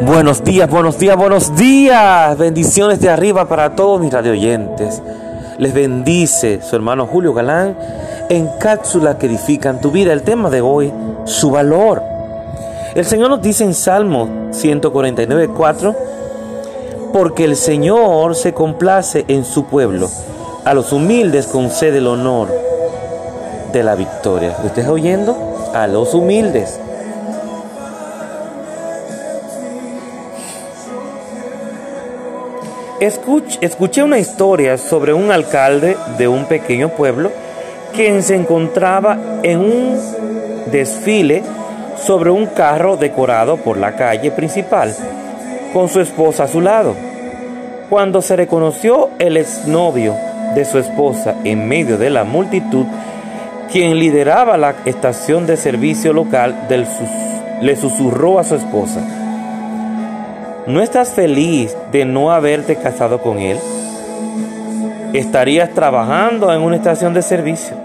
Buenos días, buenos días, buenos días. Bendiciones de arriba para todos mis radioyentes. Les bendice su hermano Julio Galán en cápsulas que edifican tu vida. El tema de hoy, su valor. El Señor nos dice en Salmo 149, 4, porque el Señor se complace en su pueblo. A los humildes concede el honor de la victoria. ¿Usted oyendo? A los humildes. Escuché una historia sobre un alcalde de un pequeño pueblo quien se encontraba en un desfile sobre un carro decorado por la calle principal, con su esposa a su lado. Cuando se reconoció el exnovio de su esposa en medio de la multitud, quien lideraba la estación de servicio local del le susurró a su esposa, ¿No estás feliz de no haberte casado con él? ¿Estarías trabajando en una estación de servicio?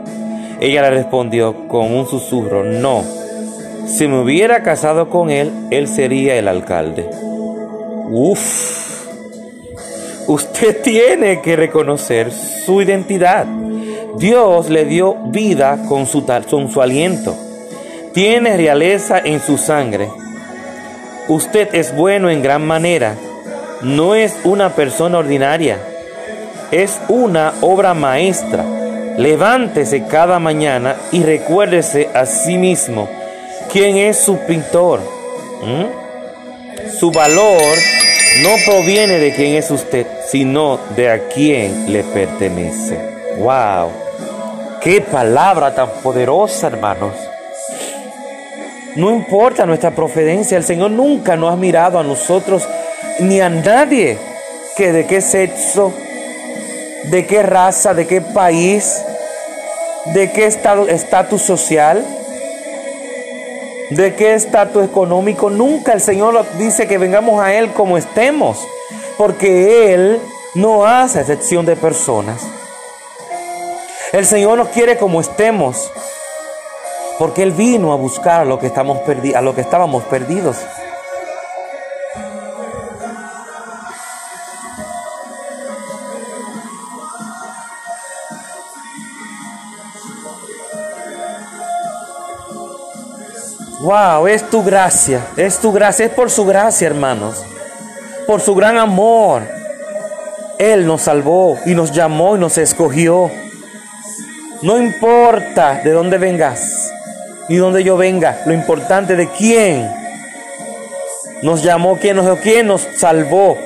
Ella le respondió con un susurro, no. Si me hubiera casado con él, él sería el alcalde. Uf. Usted tiene que reconocer su identidad. Dios le dio vida con su, con su aliento. Tiene realeza en su sangre Usted es bueno en gran manera. No es una persona ordinaria. Es una obra maestra. Levántese cada mañana y recuérdese a sí mismo quién es su pintor. ¿Mm? Su valor no proviene de quién es usted, sino de a quién le pertenece. ¡Wow! ¡Qué palabra tan poderosa, hermanos! No importa nuestra procedencia, el Señor nunca nos ha mirado a nosotros ni a nadie que de qué sexo, de qué raza, de qué país, de qué estatus social, de qué estatus económico. Nunca el Señor dice que vengamos a Él como estemos, porque Él no hace excepción de personas. El Señor nos quiere como estemos porque Él vino a buscar a lo que, estamos a lo que estábamos perdidos. Wow, es tu gracia, es tu gracia, es por su gracia, hermanos, por su gran amor. Él nos salvó y nos llamó y nos escogió. No importa de dónde vengas, y donde yo venga. Lo importante de quién nos llamó, quién nos, quién nos salvó.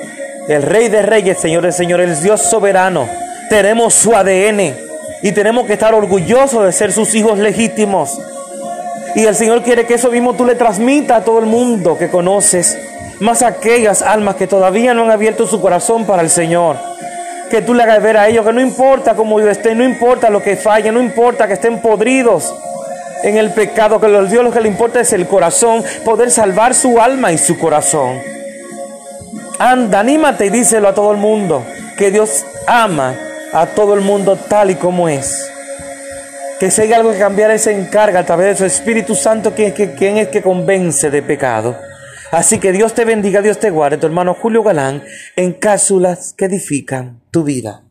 El Rey de Reyes, Señor de Señores, el Dios soberano. Tenemos su ADN y tenemos que estar orgullosos de ser sus hijos legítimos. Y el Señor quiere que eso mismo tú le transmitas a todo el mundo que conoces, más aquellas almas que todavía no han abierto su corazón para el Señor. Que tú le hagas ver a ellos que no importa cómo yo esté, no importa lo que falle, no importa que estén podridos en el pecado, que a Dios lo que le importa es el corazón, poder salvar su alma y su corazón. Anda, anímate y díselo a todo el mundo, que Dios ama a todo el mundo tal y como es. Que si hay algo que cambiar, se encarga a través de su Espíritu Santo, quien, quien es que convence de pecado. Así que Dios te bendiga, Dios te guarde, tu hermano Julio Galán, en cápsulas que edifican tu vida.